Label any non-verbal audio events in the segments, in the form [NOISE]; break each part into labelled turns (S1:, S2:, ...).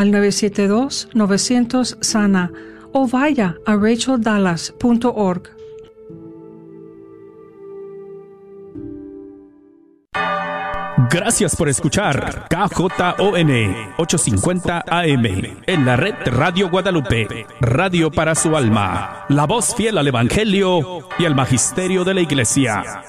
S1: al 972-900 o vaya a racheldallas.org.
S2: Gracias por escuchar KJON 850 AM en la red Radio Guadalupe, radio para su alma, la voz fiel al Evangelio y al Magisterio de la Iglesia.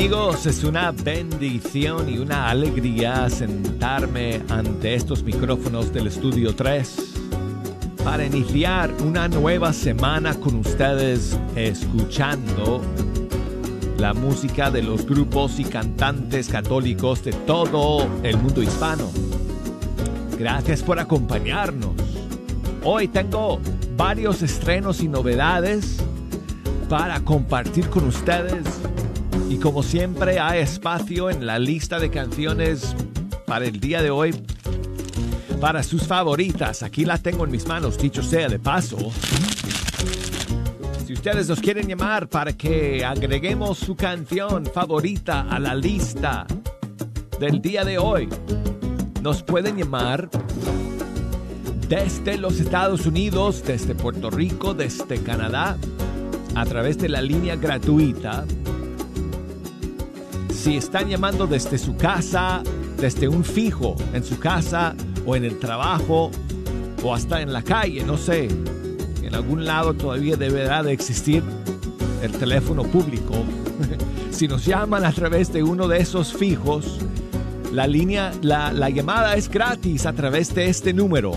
S3: Amigos, es una bendición y una alegría sentarme ante estos micrófonos del Estudio 3 para iniciar una nueva semana con ustedes escuchando la música de los grupos y cantantes católicos de todo el mundo hispano. Gracias por acompañarnos. Hoy tengo varios estrenos y novedades para compartir con ustedes y como siempre hay espacio en la lista de canciones para el día de hoy para sus favoritas. Aquí la tengo en mis manos, dicho sea de paso. Si ustedes nos quieren llamar para que agreguemos su canción favorita a la lista del día de hoy, nos pueden llamar desde los Estados Unidos, desde Puerto Rico, desde Canadá, a través de la línea gratuita si están llamando desde su casa, desde un fijo en su casa o en el trabajo o hasta en la calle, no sé, en algún lado todavía deberá de existir el teléfono público. [LAUGHS] si nos llaman a través de uno de esos fijos, la línea, la, la llamada es gratis a través de este número.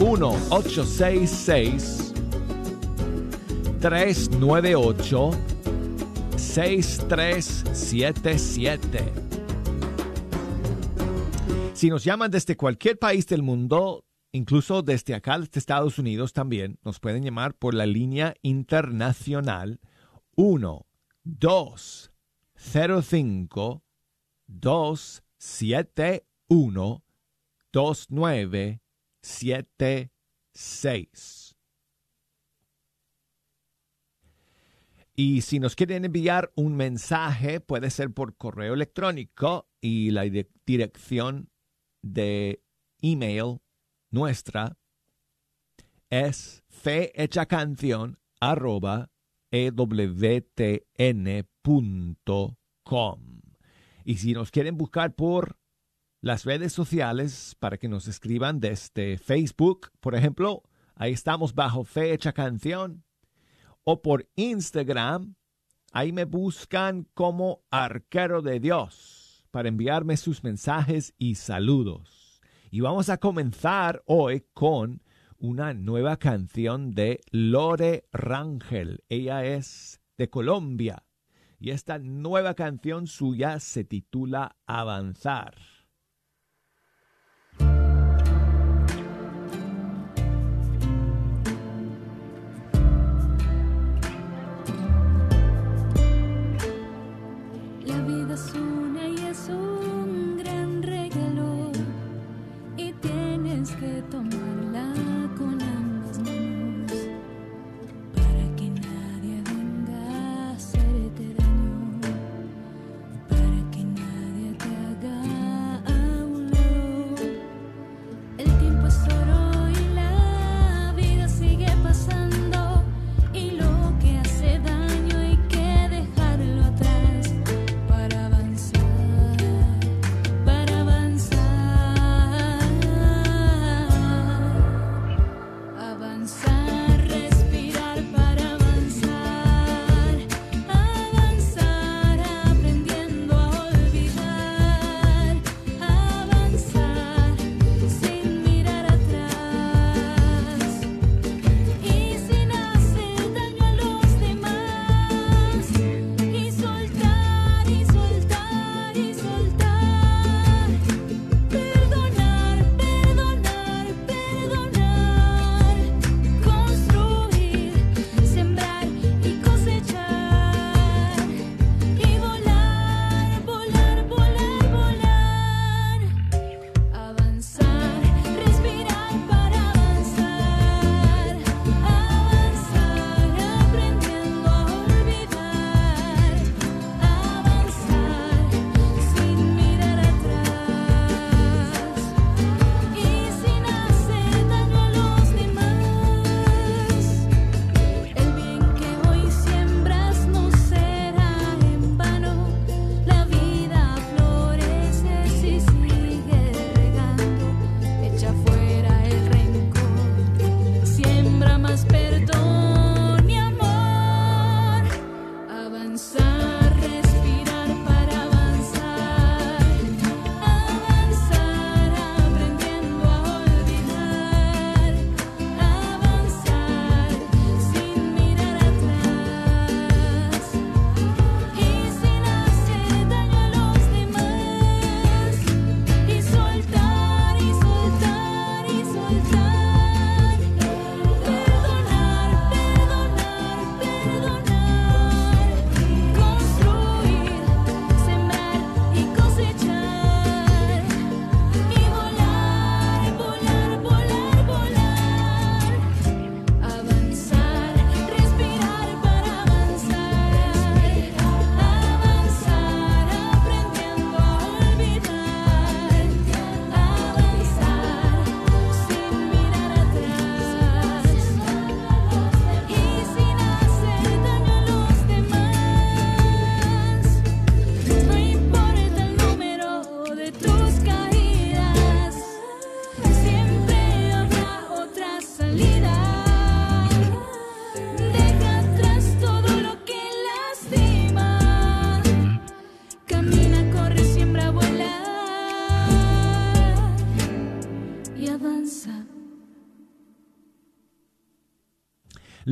S3: 1-866 398 6377. Si nos llaman desde cualquier país del mundo, incluso desde acá, desde Estados Unidos también, nos pueden llamar por la línea internacional 1 2 05 271 2976. Y si nos quieren enviar un mensaje, puede ser por correo electrónico y la dirección de email nuestra es ewtn.com. Y si nos quieren buscar por las redes sociales para que nos escriban desde Facebook, por ejemplo, ahí estamos bajo Fecha Canción o por Instagram. Ahí me buscan como arquero de Dios para enviarme sus mensajes y saludos. Y vamos a comenzar hoy con una nueva canción de Lore Rangel. Ella es de Colombia y esta nueva canción suya se titula Avanzar.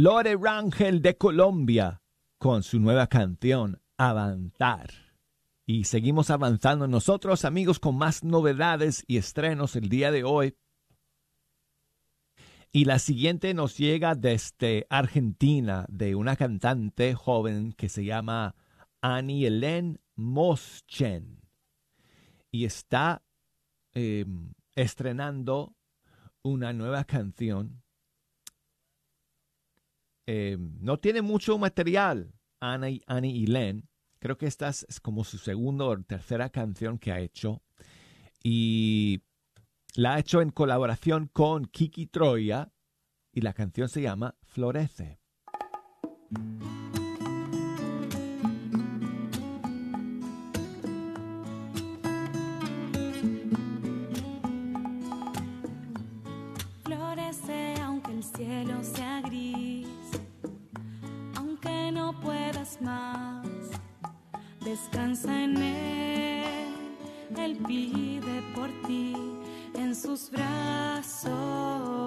S3: Lore Rangel de Colombia con su nueva canción Avanzar. Y seguimos avanzando nosotros amigos con más novedades y estrenos el día de hoy. Y la siguiente nos llega desde Argentina de una cantante joven que se llama Annie Hélène Moschen. Y está em, estrenando una nueva canción. Em, no tiene mucho material, Annie, Annie Hélène Creo que esta es como su segunda o tercera canción que ha hecho. Y la ha hecho en colaboración con Kiki Troya. Y la canción se llama. Florece
S4: descansa en él, él pide por ti en sus brazos.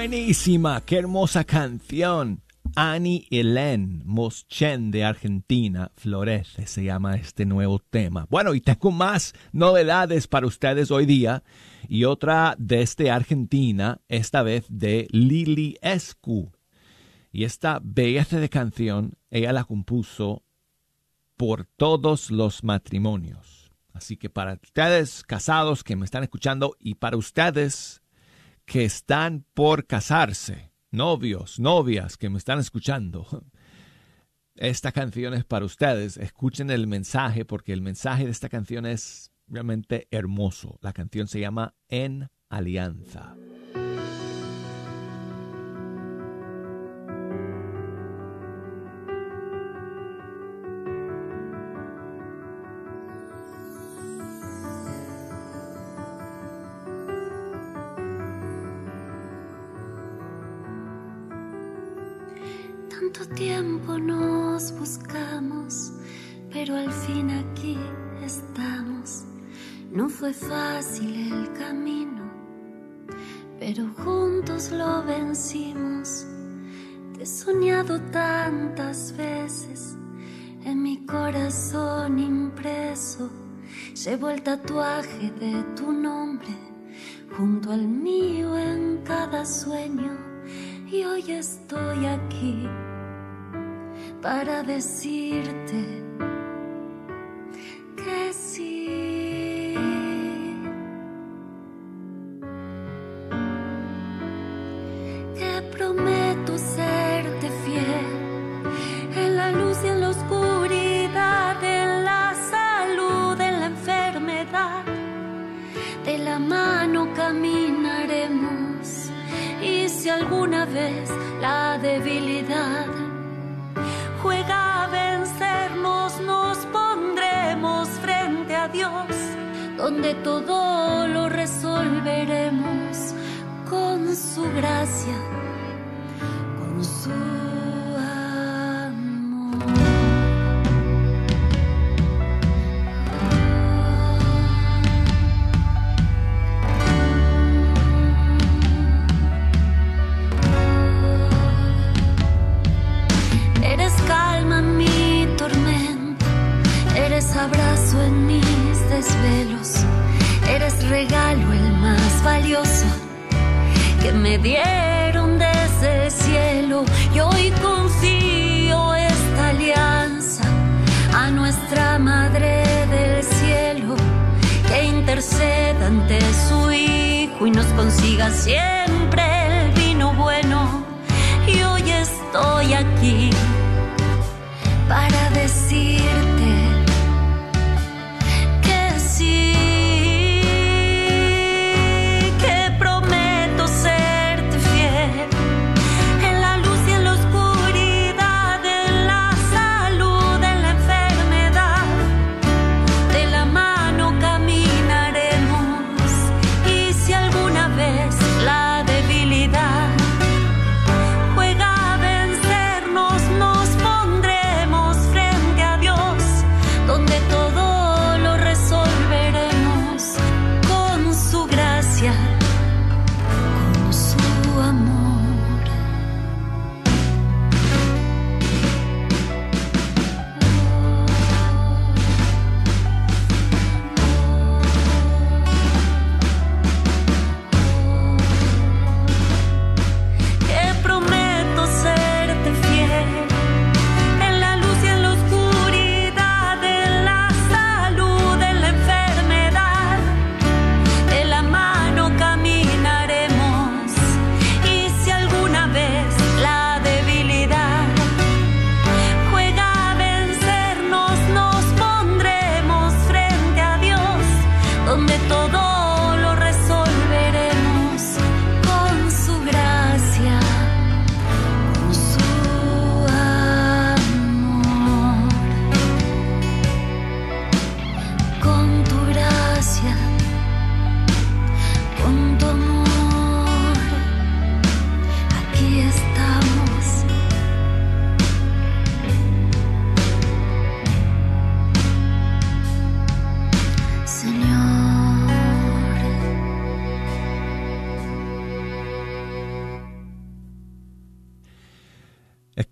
S3: Buenísima, qué hermosa canción. Annie Hélène Moschen de Argentina, Florece, se llama este nuevo tema. Bueno, y tengo más novedades para ustedes hoy día. Y otra desde Argentina, esta vez de Lili Escu. Y esta belleza de canción, ella la compuso por todos los matrimonios. Así que para ustedes casados que me están escuchando y para ustedes que están por casarse, novios, novias que me están escuchando. Esta canción es para ustedes. Escuchen el mensaje porque el mensaje de esta canción es realmente hermoso. La canción se llama En Alianza.
S5: Nos buscamos, pero al fin aquí estamos. No fue fácil el camino, pero juntos lo vencimos. Te he soñado tantas veces en mi corazón impreso. Llevo el tatuaje de tu nombre junto al mío en cada sueño y hoy estoy aquí para decirte que sí. Que prometo serte fiel en la luz y en la oscuridad, en la salud, en la enfermedad. De la mano caminaremos y si alguna vez la debilidad juega a vencernos, nos pondremos frente a Dios, donde todo lo resolveremos con su gracia, regalo el más valioso que me dieron desde el cielo. Y hoy confío esta alianza a nuestra Madre del Cielo, que interceda ante su Hijo y nos consiga siempre el vino bueno. Y hoy estoy aquí para decirte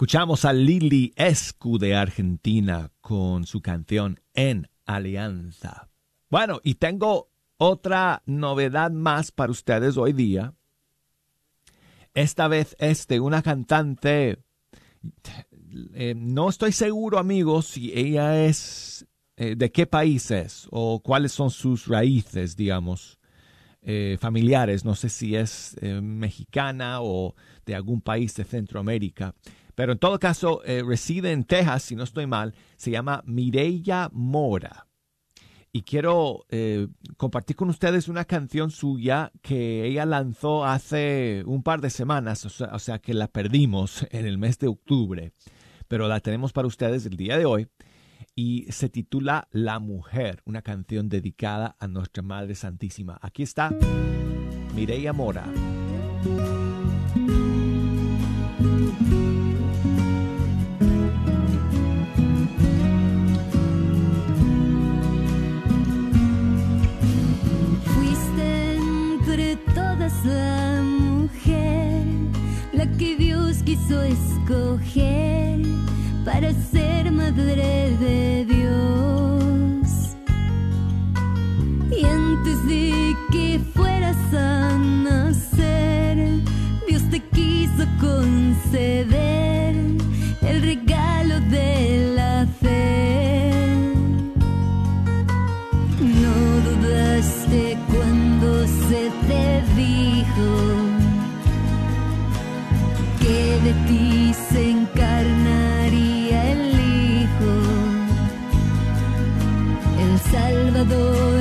S3: Escuchamos a Lili Escu de Argentina con su canción En Alianza. Bueno, y tengo otra novedad más para ustedes hoy día. Esta vez es de una cantante. eh, no estoy seguro, amigos, si ella es. eh, de qué país es o cuáles son sus raíces, digamos, eh, familiares. No sé si es mexicana o de algún país de Centroamérica. Pero en todo caso, eh, reside en Texas, si no estoy mal. Se llama Mireya Mora. Y quiero eh, compartir con ustedes una canción suya que ella lanzó hace un par de semanas, o sea, que la perdimos en el mes de octubre, pero la tenemos para ustedes el día de hoy y se titula La Mujer, una canción dedicada a nuestra Madre Santísima. Aquí está Mireya Mora.
S6: la mujer, la que Dios quiso escoger para ser madre de Dios. Y antes de que fueras a nacer, Dios te quiso conceder el regalo de la fe. You.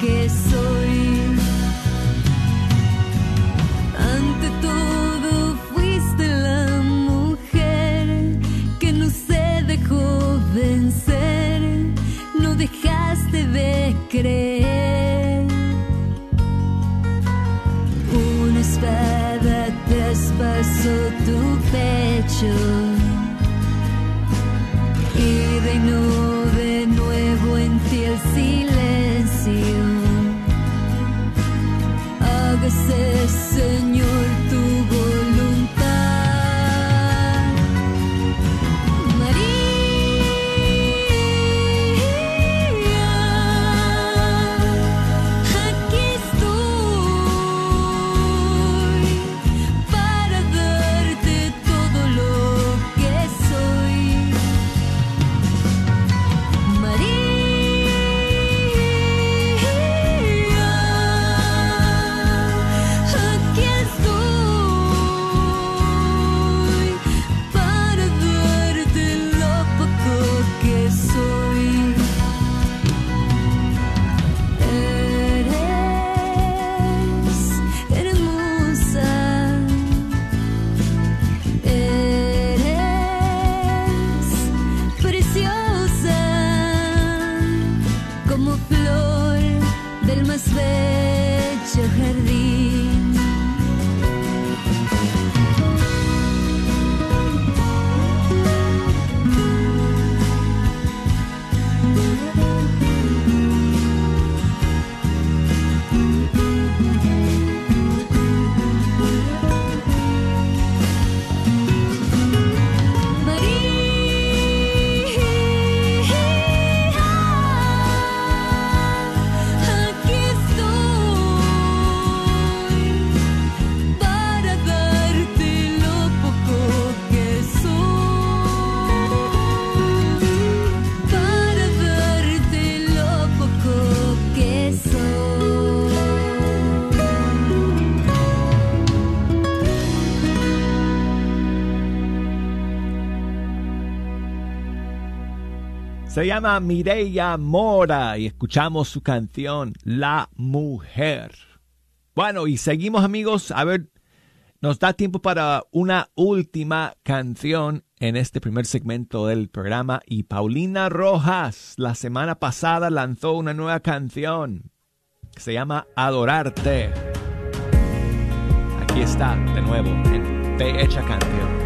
S6: Que soy. Se
S3: llama Mireia Mora y escuchamos su canción La Mujer. Bueno, y seguimos amigos. A ver, nos da tiempo para una última canción en este primer segmento del programa. Y Paulina Rojas la semana pasada lanzó una nueva canción que se llama Adorarte. Aquí está de nuevo en Fe Hecha Canción.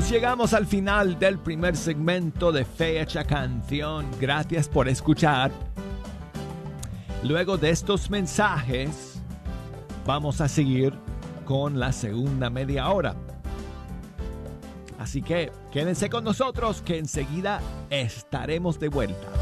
S3: Llegamos al final del primer segmento de Fecha Canción. Gracias por escuchar. Luego de estos mensajes, vamos a seguir con la segunda media hora. Así que quédense con nosotros que enseguida estaremos de vuelta.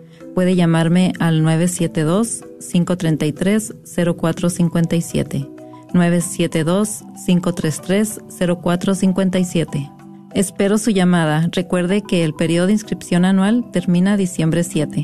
S7: puede llamarme al 972-533-0457. 972-533-0457. Espero su llamada. Recuerde que el periodo de inscripción anual termina diciembre 7.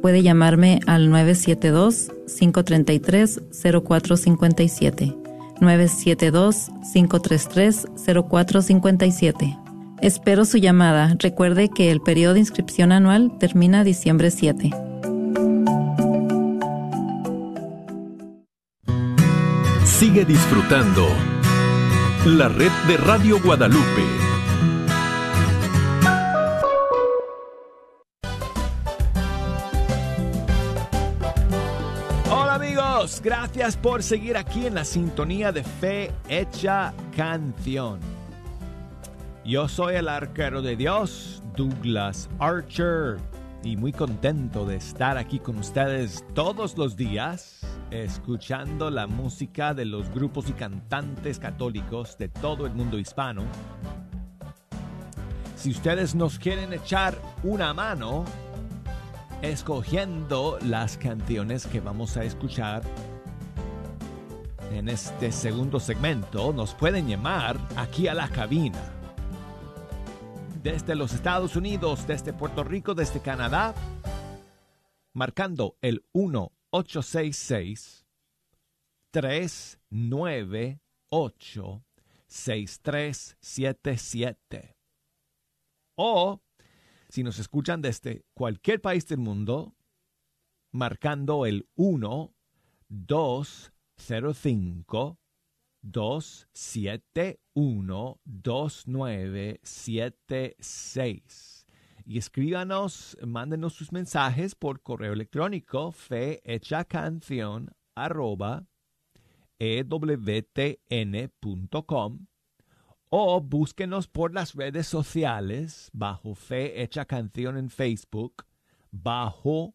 S7: puede llamarme al 972-533-0457. 972-533-0457. Espero su llamada. Recuerde que el periodo de inscripción anual termina diciembre 7.
S8: Sigue disfrutando la red de Radio Guadalupe.
S3: Gracias por seguir aquí en la sintonía de Fe Hecha Canción. Yo soy el arquero de Dios, Douglas Archer, y muy contento de estar aquí con ustedes todos los días, escuchando la música de los grupos y cantantes católicos de todo el mundo hispano. Si ustedes nos quieren echar una mano, escogiendo las canciones que vamos a escuchar en este segundo segmento, nos pueden llamar aquí a la cabina. Desde los Estados Unidos, desde Puerto Rico, desde Canadá, marcando el 1866 398 6377. O si nos escuchan desde cualquier país del mundo, marcando el 1 205 271 2976. Y escríbanos, mándenos sus mensajes por correo electrónico fe canción arroba ewtn.com o búsquenos por las redes sociales bajo Fe Hecha Canción en Facebook, bajo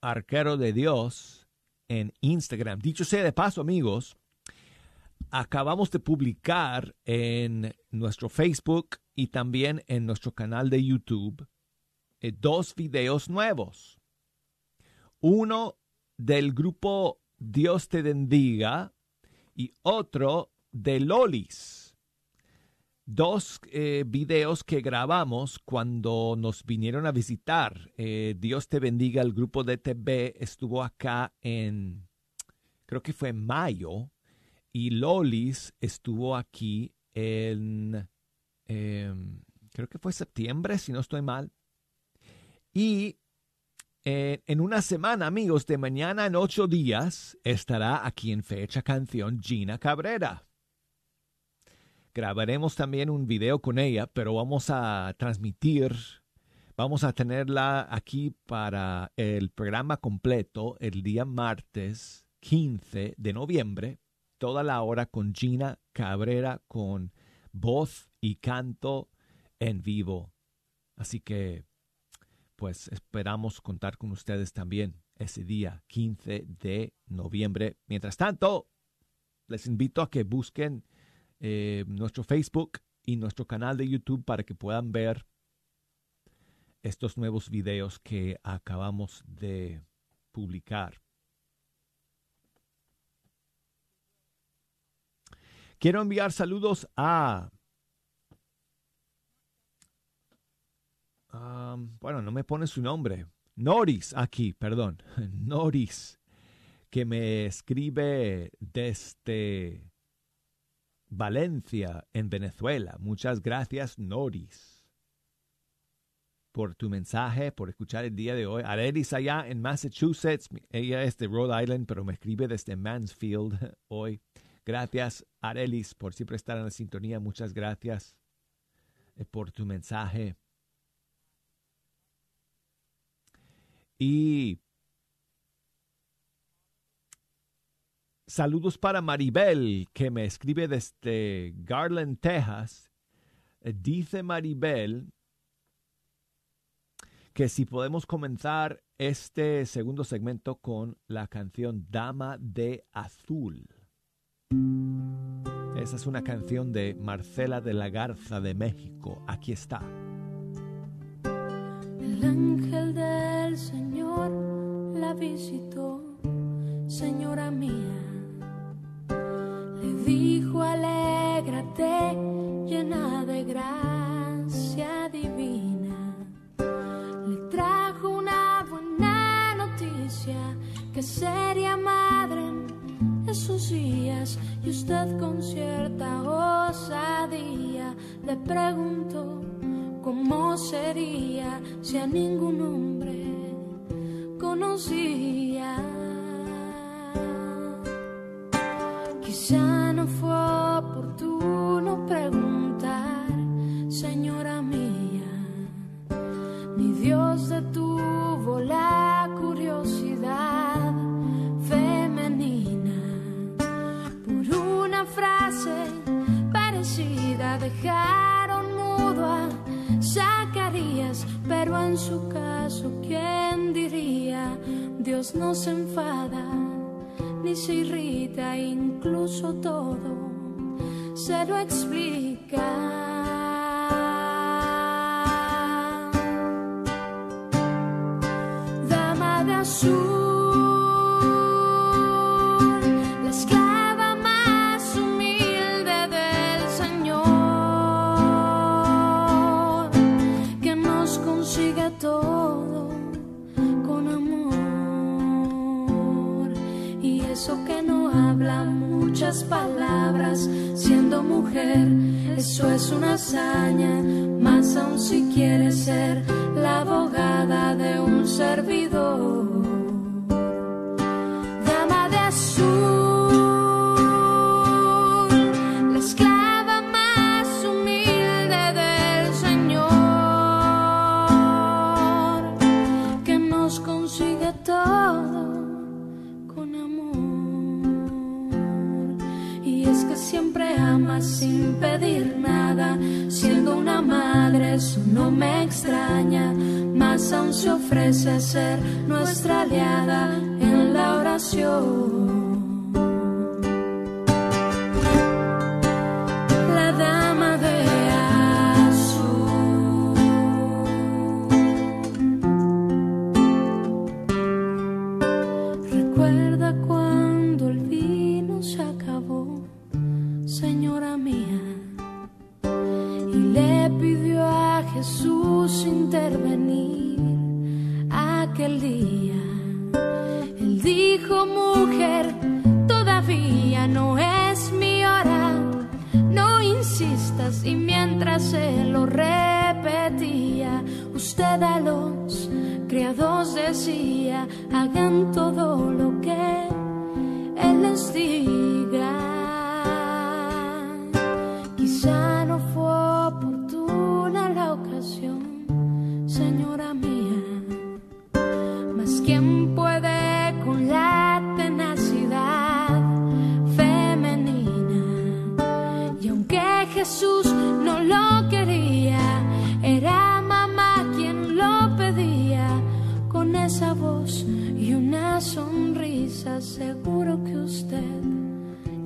S3: Arquero de Dios en Instagram. Dicho sea de paso, amigos, acabamos de publicar en nuestro Facebook y también en nuestro canal de YouTube eh, dos videos nuevos. Uno del grupo Dios te bendiga y otro de Lolis. Dos eh, videos que grabamos cuando nos vinieron a visitar. Eh, Dios te bendiga, el grupo de TV estuvo acá en, creo que fue en mayo, y Lolis estuvo aquí en, em, creo que fue septiembre, si no estoy mal. Y eh, en una semana, amigos, de mañana en ocho días, estará aquí en Fecha Canción Gina Cabrera. Grabaremos también un video con ella, pero vamos a transmitir, vamos a tenerla aquí para el programa completo el día martes 15 de noviembre, toda la hora con Gina Cabrera con voz y canto en vivo. Así que, pues esperamos contar con ustedes también ese día 15 de noviembre. Mientras tanto, les invito a que busquen eh, nuestro Facebook y nuestro canal de YouTube para que puedan ver estos nuevos videos que acabamos de publicar. Quiero enviar saludos a... bueno, no me pone su nombre. Noris aquí, perdón. [LAUGHS] Noris, que me escribe desde Valencia, en Venezuela. Muchas gracias, Noris, por tu mensaje, por escuchar el día de hoy. Arelis allá en Massachusetts, ella es de Rhode Island, pero me escribe desde Mansfield [LAUGHS] hoy. Gracias, Arelis, por siempre estar en la sintonía. Muchas gracias eh, por tu mensaje. Y Saludos para Maribel, que me escribe desde Garland, Texas. Eh, dice Maribel que si podemos comenzar este segundo segmento con la canción Dama de Azul. Esa es una canción de Marcela de la Garza de México. Aquí está.
S4: El ángel del Señor la visitó, señora mía le dijo alégrate llena de gracia divina. Le trajo una buena noticia que sería madre en esos días y usted con cierta osadía le preguntó cómo sería si a ningún hombre conocía. Quizá no fue oportuno preguntar, señora mía, ni Dios detuvo la curiosidad femenina por una frase parecida dejaron mudo a Zacarías, pero en su caso, ¿quién diría? Dios no se enfada ni se irrita, incluso todo se lo explica. hazaña mas aun siquiera aquel día. Él dijo, mujer, todavía no es mi hora, no insistas. Y mientras se lo repetía, usted a los criados decía, hagan todo lo que Él les diga.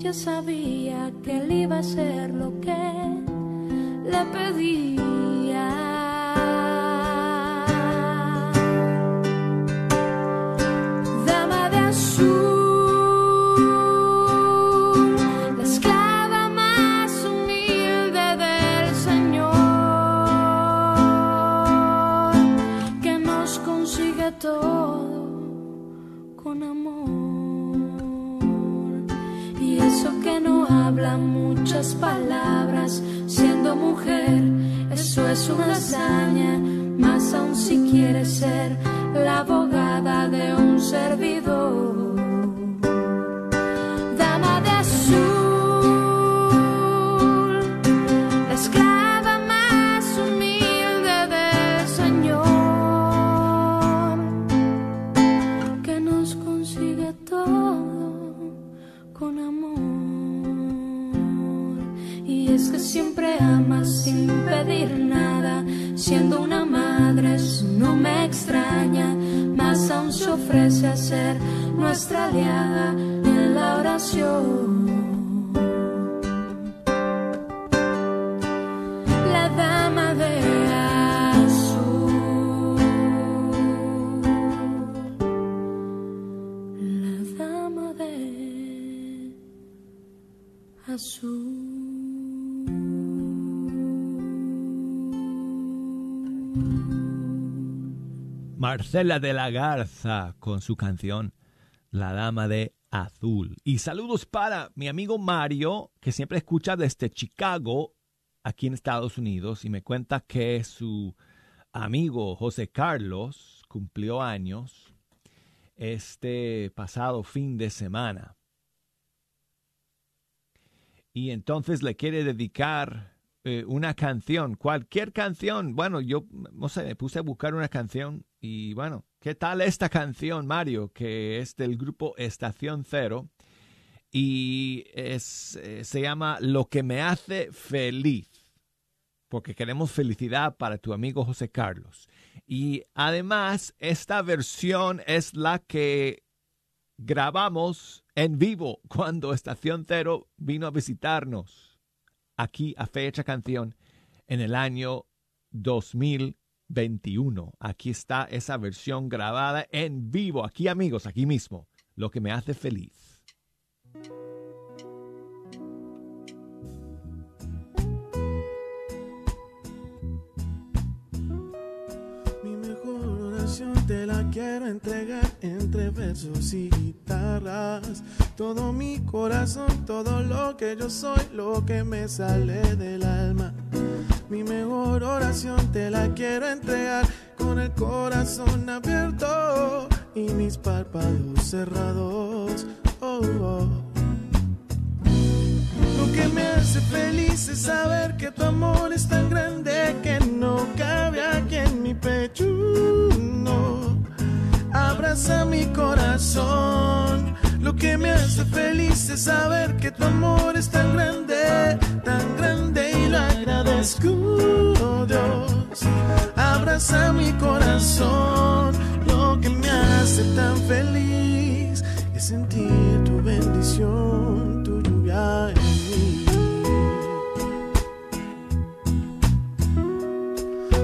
S4: Ya sabía que él iba a hacer lo que le pedía. Es una hazaña, más aún si quieres ser la abogada de un servidor. Y es que siempre ama sin pedir nada, siendo una madre, no me extraña, más aún se ofrece a ser nuestra aliada en la oración. La dama de azul. La dama de azul.
S3: Marcela de la Garza con su canción La Dama de Azul. Y saludos para mi amigo Mario, que siempre escucha desde Chicago, aquí en Estados Unidos, y me cuenta que su amigo José Carlos cumplió años este pasado fin de semana. Y entonces le quiere dedicar eh, una canción, cualquier canción. Bueno, yo me puse a buscar una canción y bueno, ¿qué tal esta canción, Mario? Que es del grupo Estación Cero y es, eh, se llama Lo que me hace feliz, porque queremos felicidad para tu amigo José Carlos. Y además, esta versión es la que grabamos en vivo cuando Estación Cero vino a visitarnos aquí a Fecha Canción en el año 2021. Aquí está esa versión grabada en vivo, aquí amigos, aquí mismo, lo que me hace feliz.
S9: Quiero entregar entre versos y guitarras. Todo mi corazón, todo lo que yo soy, lo que me sale del alma. Mi mejor oración te la quiero entregar con el corazón abierto y mis párpados cerrados. Oh, oh. Lo que me hace feliz es saber que tu amor es tan grande que no cabe aquí en mi pecho. Abraza mi corazón. Lo que me hace feliz es saber que tu amor es tan grande, tan grande y lo agradezco, Dios. Abraza mi corazón. Lo que me hace tan feliz es sentir tu bendición, tu lluvia en mí.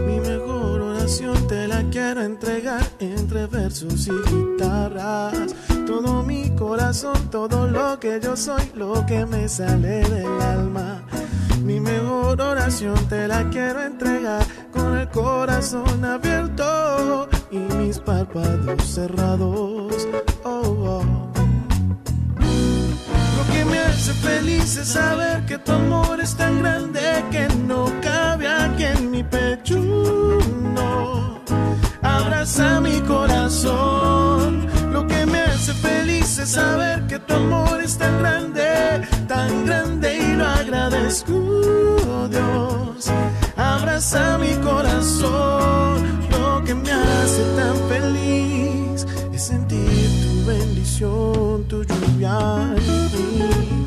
S9: Mi mejor oración te la quiero entregar versos y guitarras. Todo mi corazón, todo lo que yo soy, lo que me sale del alma. Mi mejor oración te la quiero entregar con el corazón abierto y mis párpados cerrados. Oh, oh. Lo que me hace feliz es saber que tu amor es tan grande que no cabe aquí en mi pecho. Abraza mi corazón. Lo que me hace feliz es saber que tu amor es tan grande, tan grande y lo agradezco, Dios. Abraza mi corazón. Lo que me hace tan feliz es sentir tu bendición, tu lluvia en mí.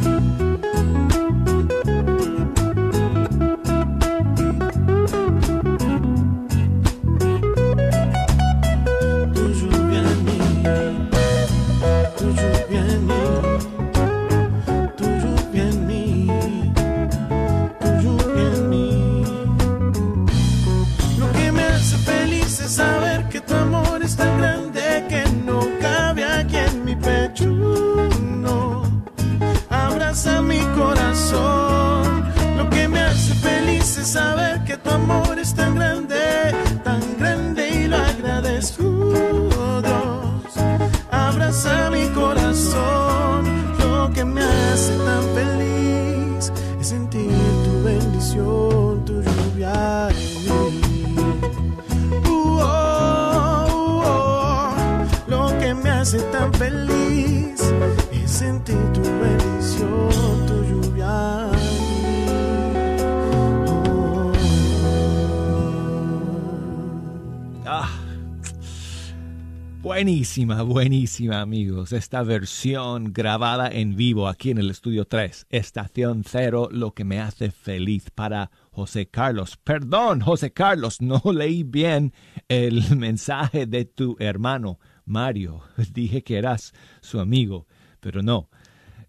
S3: Buenísima, buenísima amigos. Esta versión grabada en vivo aquí en el estudio 3, estación 0, lo que me hace feliz para José Carlos. Perdón, José Carlos, no [LAUGHS] leí bien el [LAUGHS] mensaje de tu hermano Mario. [LAUGHS] Dije que eras su amigo, pero no.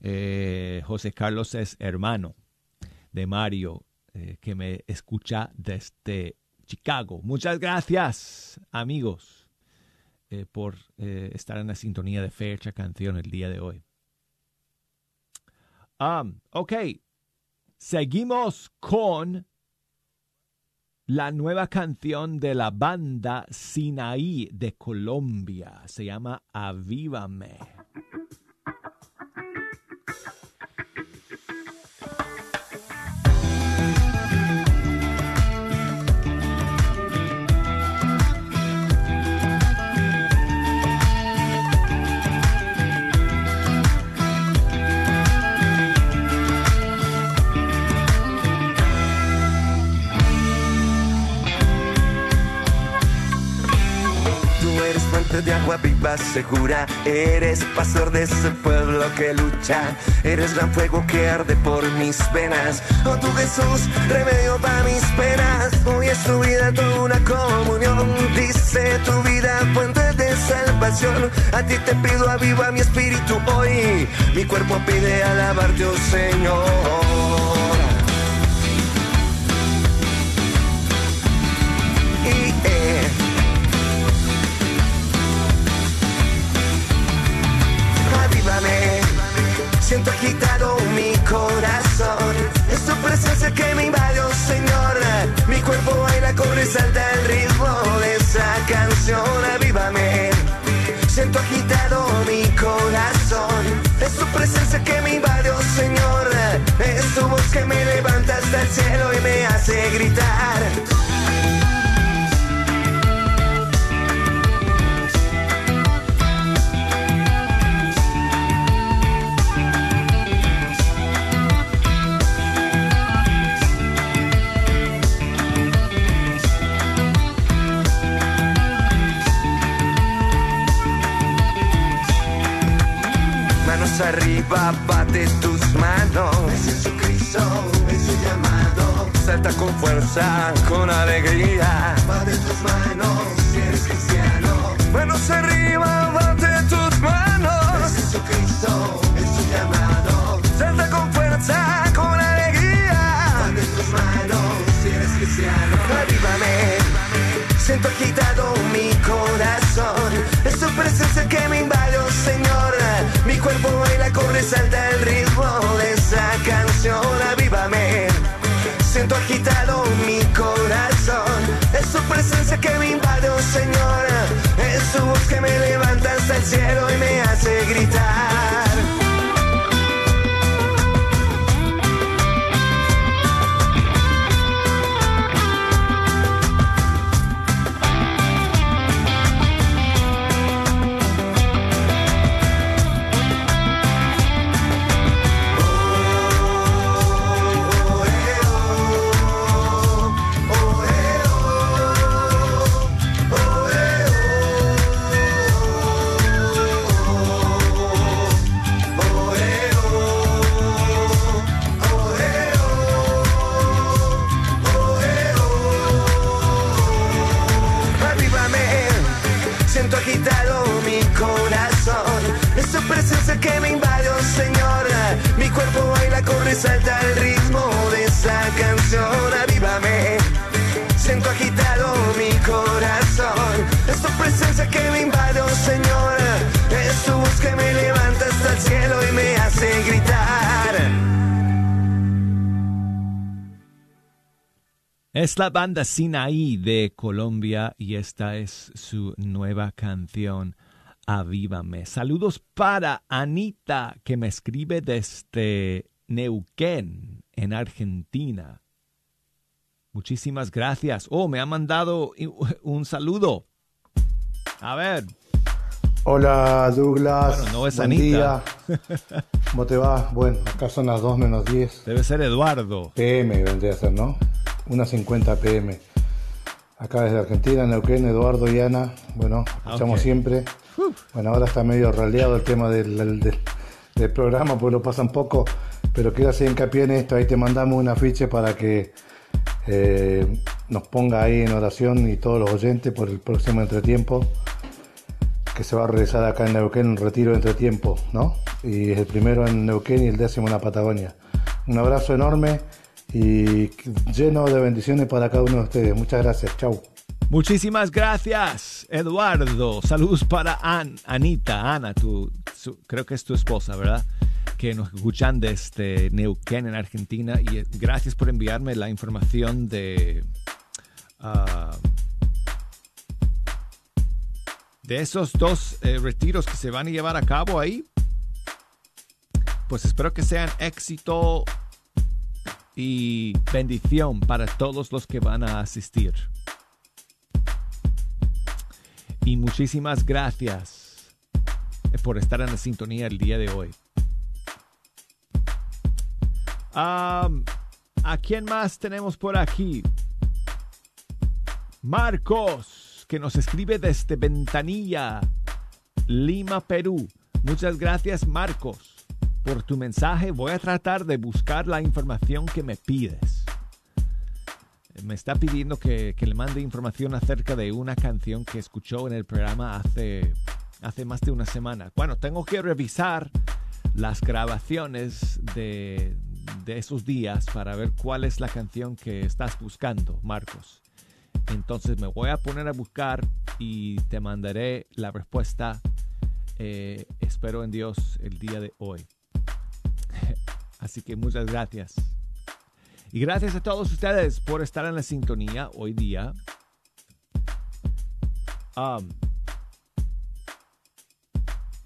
S3: Eh, José Carlos es hermano de Mario, eh, que me escucha desde Chicago. Muchas gracias, amigos, eh, por eh, estar en la sintonía de Fecha Canción el día de hoy. Um, ok, seguimos con la nueva canción de la banda Sinaí de Colombia. Se llama Avívame.
S10: De agua viva, segura. Eres pastor de ese pueblo que lucha. Eres gran fuego que arde por mis venas. Oh, tu Jesús, remedio para mis penas. Hoy es tu vida toda una comunión. Dice tu vida, fuente de salvación. A ti te pido, aviva mi espíritu hoy. Mi cuerpo pide alabarte, oh Señor. Y eh, Siento agitado mi corazón. Es tu presencia que me invade, Señor. Mi cuerpo baila, corre, salta el ritmo de esa canción. Avívame. Siento agitado mi corazón. Es tu presencia que me invade, Señor. Es tu voz que me levanta hasta el cielo y me hace gritar. Arriba, bate tus manos. Es Jesucristo, es su llamado. Salta con fuerza, con alegría. Bate tus manos, si eres cristiano. Manos arriba, bate tus manos. Es Jesucristo, es su llamado. Salta con fuerza, con alegría. Bate tus manos, si eres cristiano. Avívame. Siento agitado mi corazón. Es tu presencia que me invade, oh Señor. Mi cuerpo baila, corre, salta el ritmo de esa canción. Avívame. Siento agitado mi corazón. Es tu presencia que me invade, oh Señor. Es tu voz que me levanta hasta el cielo y me hace gritar. Que me invade, oh Señor. Mi cuerpo baila, corre, salta el ritmo de esa canción. Avívame, siento agitado mi corazón. Es tu presencia que me invade, oh Señor. Es tu voz que me levanta hasta el cielo y me hace gritar.
S3: Es la banda Sinaí de Colombia y esta es su nueva canción, Avívame. Saludos para Anita, que me escribe desde Neuquén, en Argentina. Muchísimas gracias. Oh, me ha mandado un saludo. A ver.
S11: Hola Douglas.
S3: Bueno, no es
S11: Buen
S3: Anita.
S11: día. [LAUGHS] ¿Cómo te va? Bueno, acá son las 2 menos 10.
S3: Debe ser Eduardo.
S11: PM vendría a ser, ¿no? Unas 50 PM. Acá desde Argentina, Neuquén, Eduardo y Ana. Bueno, escuchamos
S3: Ok.
S11: siempre. Bueno, ahora está medio raleado el tema del, del- del- del programa, pues lo pasan poco. Pero quiero hacer hincapié en esto. Ahí te mandamos un afiche para que eh, nos ponga ahí en oración y todos los oyentes por el próximo entretiempo que se va a realizar acá en Neuquén, un retiro de entretiempo, ¿no? Y es el primero en Neuquén y el décimo en la Patagonia. Un abrazo enorme y lleno de bendiciones para cada uno de ustedes. Muchas gracias. Chau.
S3: Muchísimas gracias, Eduardo. Saludos para An- Anita, Ana, tu, creo que es tu esposa, ¿verdad? Que nos escuchan desde Neuquén, en Argentina. Y eh, gracias por enviarme la información de, ah, de esos dos eh, retiros que se van a llevar a cabo ahí. Pues espero que sean éxito y bendición para todos los que van a asistir. Y muchísimas gracias por estar en la sintonía el día de hoy. ¿A quién más tenemos por aquí? Marcos, que nos escribe desde Ventanilla, Lima, Perú. Muchas gracias, Marcos, por tu mensaje. Voy a tratar de buscar la información que me pides me está pidiendo que, le mande información acerca de una canción que escuchó en el programa hace, hace más de una semana. Bueno, tengo que revisar las grabaciones de, de esos días para ver cuál es la canción que estás buscando, Marcos. Entonces me voy a poner a buscar y te mandaré la respuesta. eh, espero en Dios el día de hoy. Así que muchas gracias. Y gracias a todos ustedes por estar en la sintonía hoy día.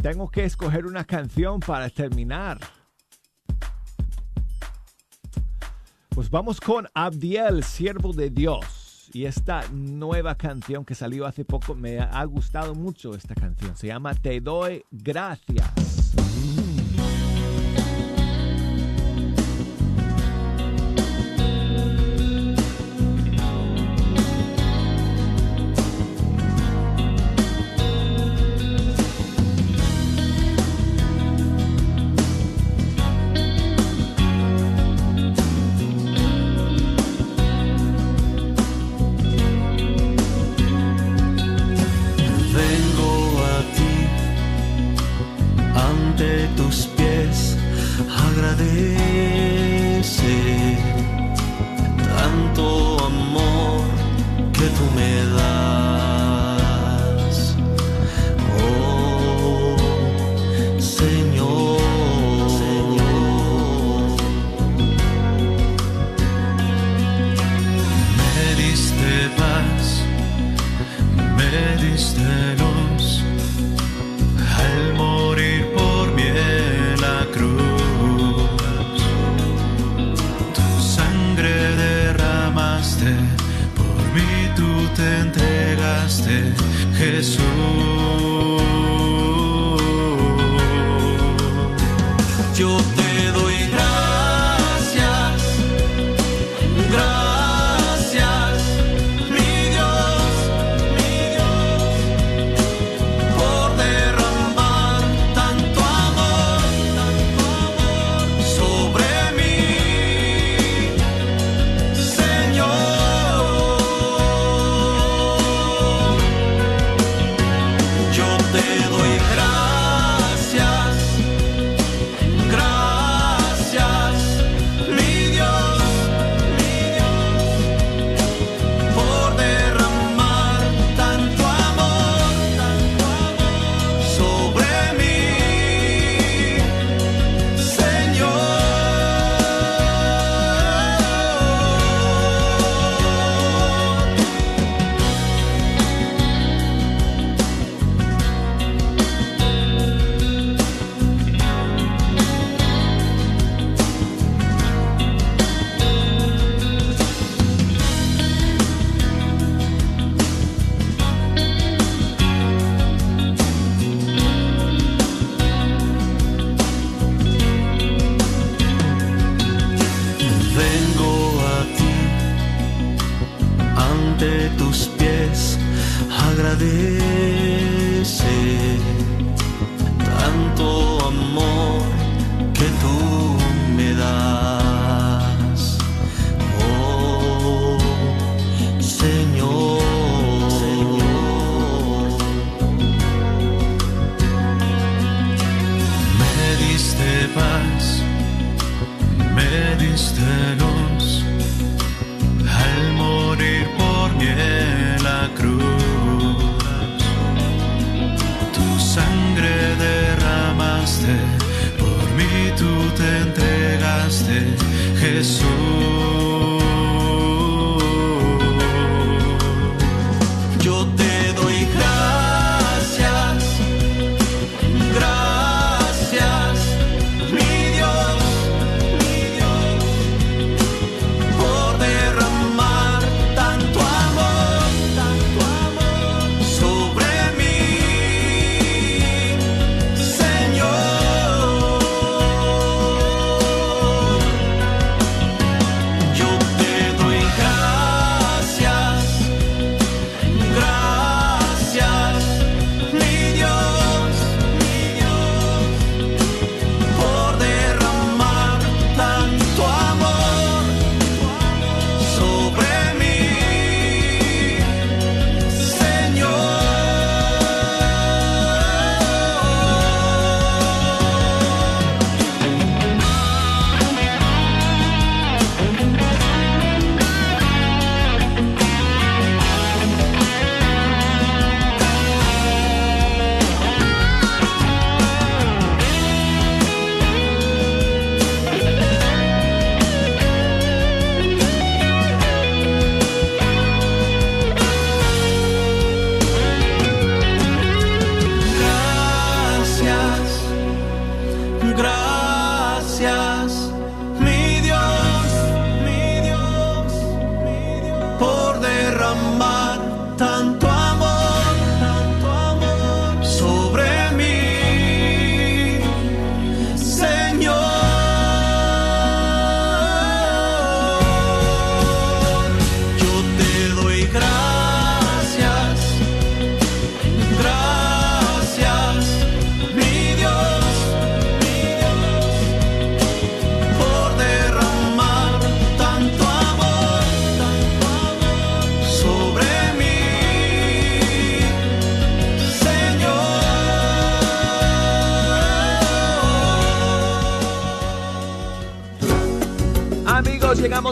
S12: Tengo que escoger una canción para terminar. Pues vamos con Abdiel, siervo de Dios. Y esta nueva canción que salió hace poco me ha gustado mucho esta canción. Se llama Te doy gracias.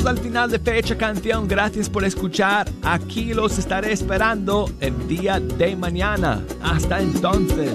S13: Al
S3: final de Fecha Canción. Gracias por escuchar. Aquí los estaré esperando el día de mañana. Hasta entonces.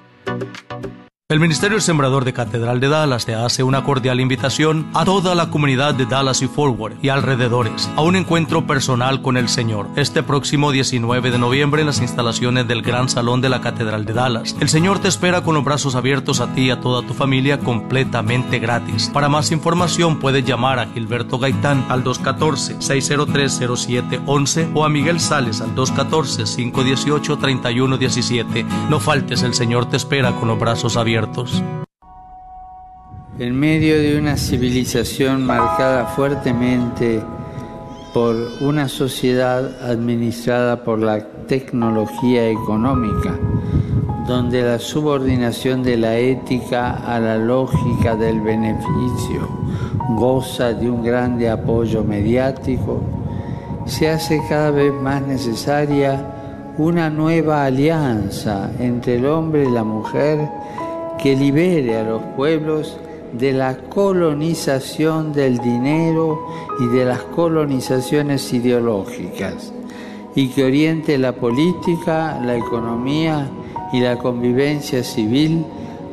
S2: Thank you.
S14: El Ministerio Sembrador de Catedral de Dallas te hace una cordial invitación a toda la comunidad de Dallas y Forward y alrededores a un encuentro personal con el Señor este próximo 19 de noviembre en las instalaciones del Gran Salón de la Catedral de Dallas. El Señor te espera con los brazos abiertos a ti y a toda tu familia completamente gratis. Para más información puedes llamar a Gilberto Gaitán al 214-603-0711 o a Miguel Sales al 214-518-3117. No faltes, el Señor te espera con los brazos
S15: En medio de una civilización marcada fuertemente por una sociedad administrada por la tecnología económica, donde la subordinación de la ética a la lógica del beneficio goza de un grande apoyo mediático, se hace cada vez más necesaria una nueva alianza entre el hombre y la mujer que libere a los pueblos de la colonización del dinero y de las colonizaciones ideológicas y que oriente la política, la economía y la convivencia civil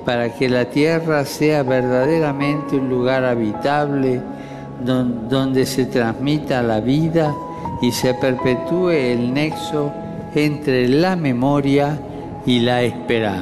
S15: para que la tierra sea verdaderamente un lugar habitable donde se transmita la vida y se perpetúe el nexo entre la memoria y la esperanza.